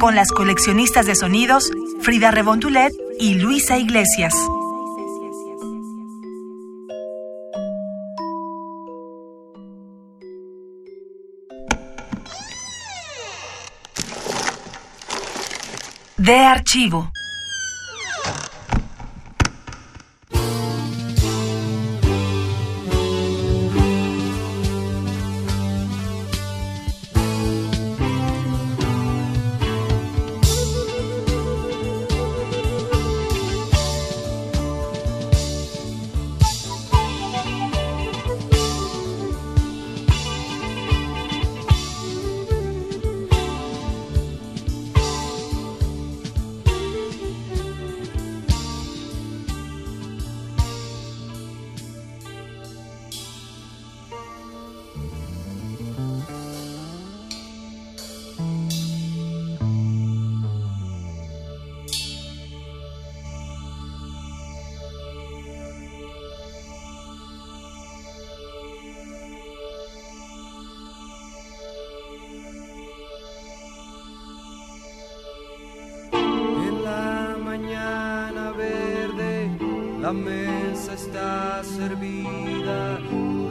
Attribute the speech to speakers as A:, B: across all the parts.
A: con las coleccionistas de sonidos Frida Rebontulet y Luisa Iglesias. De archivo.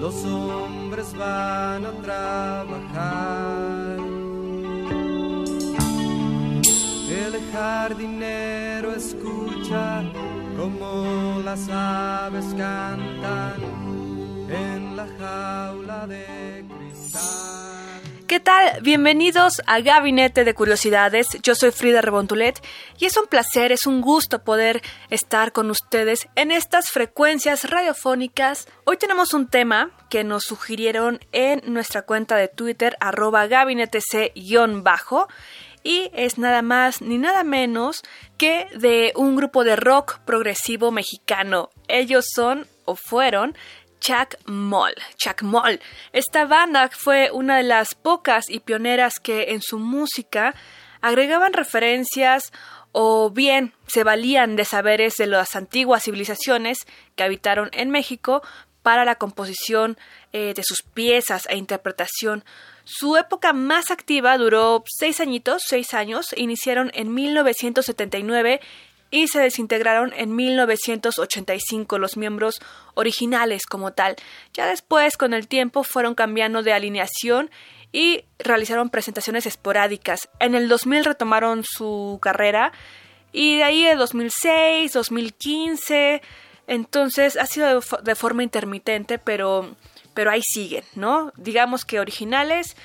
B: Los hombres van a trabajar. El jardinero escucha como las aves cantan en la jaula de.
C: ¿Qué tal? Bienvenidos a Gabinete de Curiosidades. Yo soy Frida Rebontulet y es un placer, es un gusto poder estar con ustedes en estas frecuencias radiofónicas. Hoy tenemos un tema que nos sugirieron en nuestra cuenta de Twitter, arroba gabinetec-bajo y es nada más ni nada menos que de un grupo de rock progresivo mexicano. Ellos son o fueron Chuck Moll. Chuck Moll. Esta banda fue una de las pocas y pioneras que en su música agregaban referencias o bien se valían de saberes de las antiguas civilizaciones que habitaron en México para la composición eh, de sus piezas e interpretación. Su época más activa duró seis añitos, seis años, iniciaron en 1979 y se desintegraron en 1985 los miembros originales como tal. Ya después, con el tiempo, fueron cambiando de alineación y realizaron presentaciones esporádicas. En el 2000 retomaron su carrera y de ahí de 2006, 2015, entonces ha sido de, forma intermitente, pero, pero ahí siguen, ¿no? Digamos que originales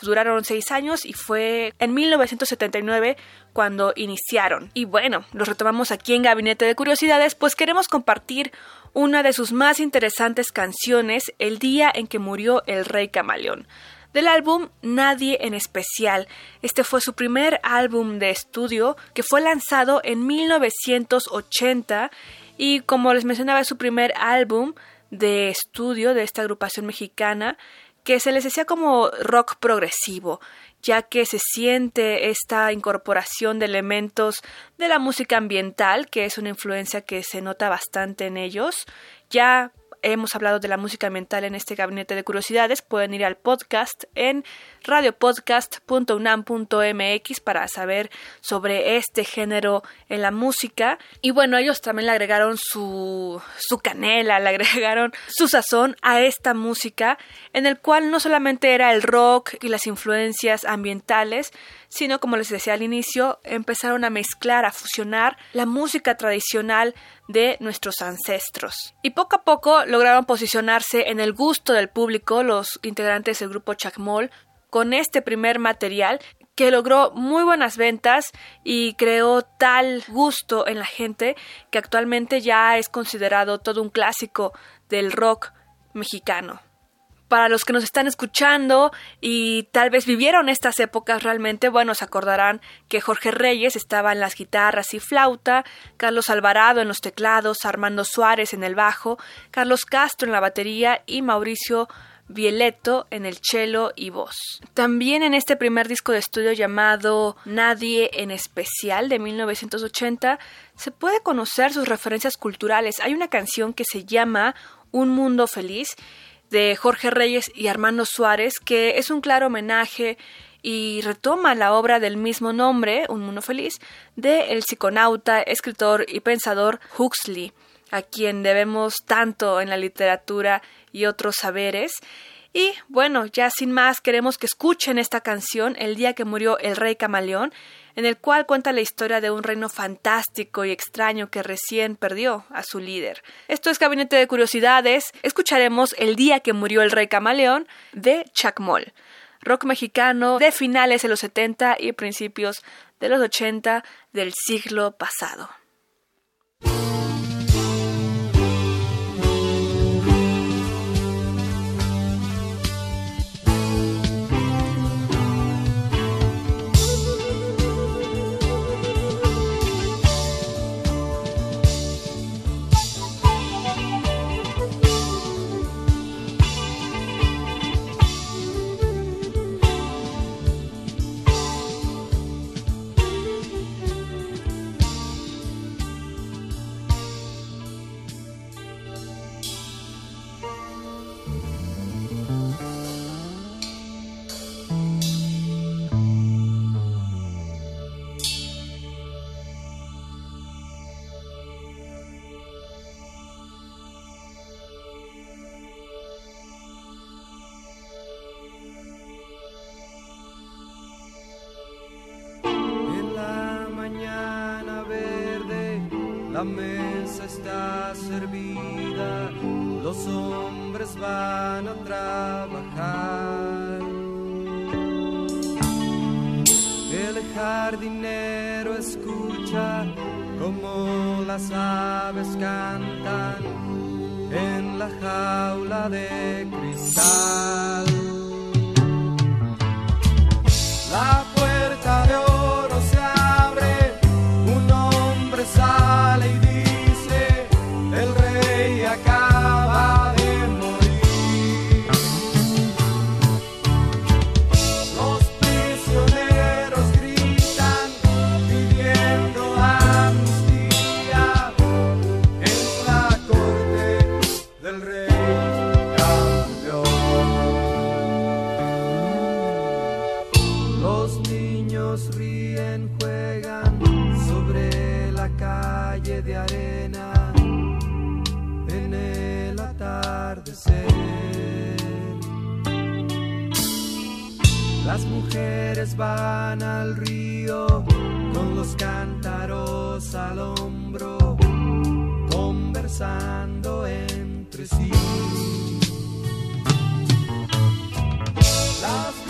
C: duraron seis años y fue en 1979 cuando iniciaron. Y bueno, los retomamos aquí en Gabinete de Curiosidades, pues queremos compartir una de sus más interesantes canciones, El día en que murió el rey camaleón. Del álbum Nadie en especial. Este fue su primer álbum de estudio que fue lanzado en 1980 y como les mencionaba es su primer álbum de estudio de esta agrupación mexicana que se les decía como rock progresivo ya que se siente esta incorporación de elementos de la música ambiental, que es una influencia que se nota bastante en ellos. Ya hemos hablado de la música ambiental en este gabinete de curiosidades, pueden ir al podcast en radiopodcast.unam.mx para saber sobre este género en la música. Y bueno, ellos también le agregaron su, su canela, le agregaron su sazón a esta música, en el cual no solamente era el rock y las influencias ambientales, sino como les decía al inicio, empezaron a mezclar, a fusionar la música tradicional de nuestros ancestros. Y poco a poco lograron posicionarse en el gusto del público los integrantes del grupo Chacmol con este primer material que logró muy buenas ventas y creó tal gusto en la gente que actualmente ya es considerado todo un clásico del rock mexicano. Para los que nos están escuchando y tal vez vivieron estas épocas realmente, bueno, se acordarán que Jorge Reyes estaba en las guitarras y flauta, Carlos Alvarado en los teclados, Armando Suárez en el bajo, Carlos Castro en la batería y Mauricio Violeto en el cello y voz. También en este primer disco de estudio llamado Nadie en especial de 1980 se puede conocer sus referencias culturales. Hay una canción que se llama Un Mundo Feliz de Jorge Reyes y Armando Suárez, que es un claro homenaje y retoma la obra del mismo nombre, Un Mundo Feliz, de el psiconauta, escritor y pensador Huxley, a quien debemos tanto en la literatura y otros saberes. Y bueno, ya sin más, queremos que escuchen esta canción, El día que murió el rey camaleón, en el cual cuenta la historia de un reino fantástico y extraño que recién perdió a su líder. Esto es Gabinete de Curiosidades. Escucharemos El día que murió el rey camaleón de Chacmol, rock mexicano de finales de los 70 y principios de los 80 del siglo pasado.
B: La mesa está servida, los hombres van a trabajar. El jardinero escucha como las aves cantan en la jaula de cristal. La puerta de Los niños ríen, juegan sobre la calle de arena en el atardecer. Las mujeres van al río con los cántaros al hombro, conversando entre sí. Las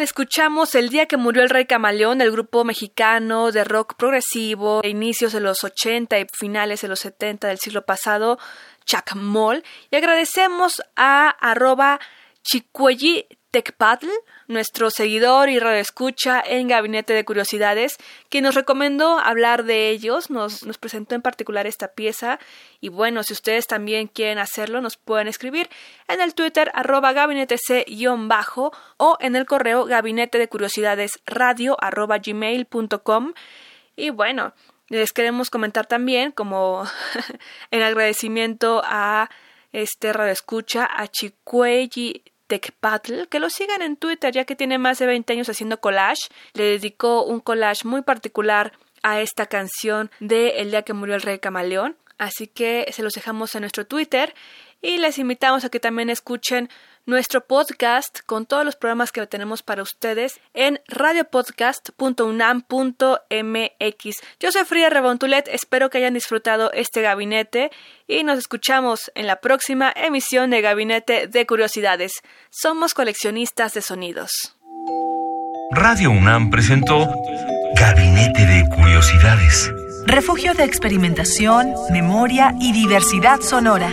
C: Escuchamos El día que murió el rey camaleón del grupo mexicano de rock progresivo inicios de los 80 y finales de los 70 del siglo pasado, Chacmol, y agradecemos a arroba Chicuelli Tecpatl, nuestro seguidor y radioescucha en Gabinete de Curiosidades, que nos recomendó hablar de ellos, nos, nos presentó en particular esta pieza, y bueno, si ustedes también quieren hacerlo, nos pueden escribir en el Twitter arroba gabinetec-bajo o en el correo gabinete de curiosidades radio arroba gmail.com. Y bueno, les queremos comentar también, como en agradecimiento a este radioescucha, a Chicuelli Tecpatl, que lo sigan en Twitter ya que tiene más de 20 años haciendo collage. Le dedicó un collage muy particular a esta canción de El día que murió el rey camaleón. Así que se los dejamos en nuestro Twitter y les invitamos a que también escuchen nuestro podcast con todos los programas que tenemos para ustedes en radiopodcast.unam.mx. Yo soy Frida Rebontulet, espero que hayan disfrutado este gabinete y nos escuchamos en la próxima emisión de Gabinete de Curiosidades. Somos coleccionistas de sonidos.
D: Radio UNAM presentó Gabinete de Curiosidades.
A: Refugio de experimentación, memoria y diversidad sonora.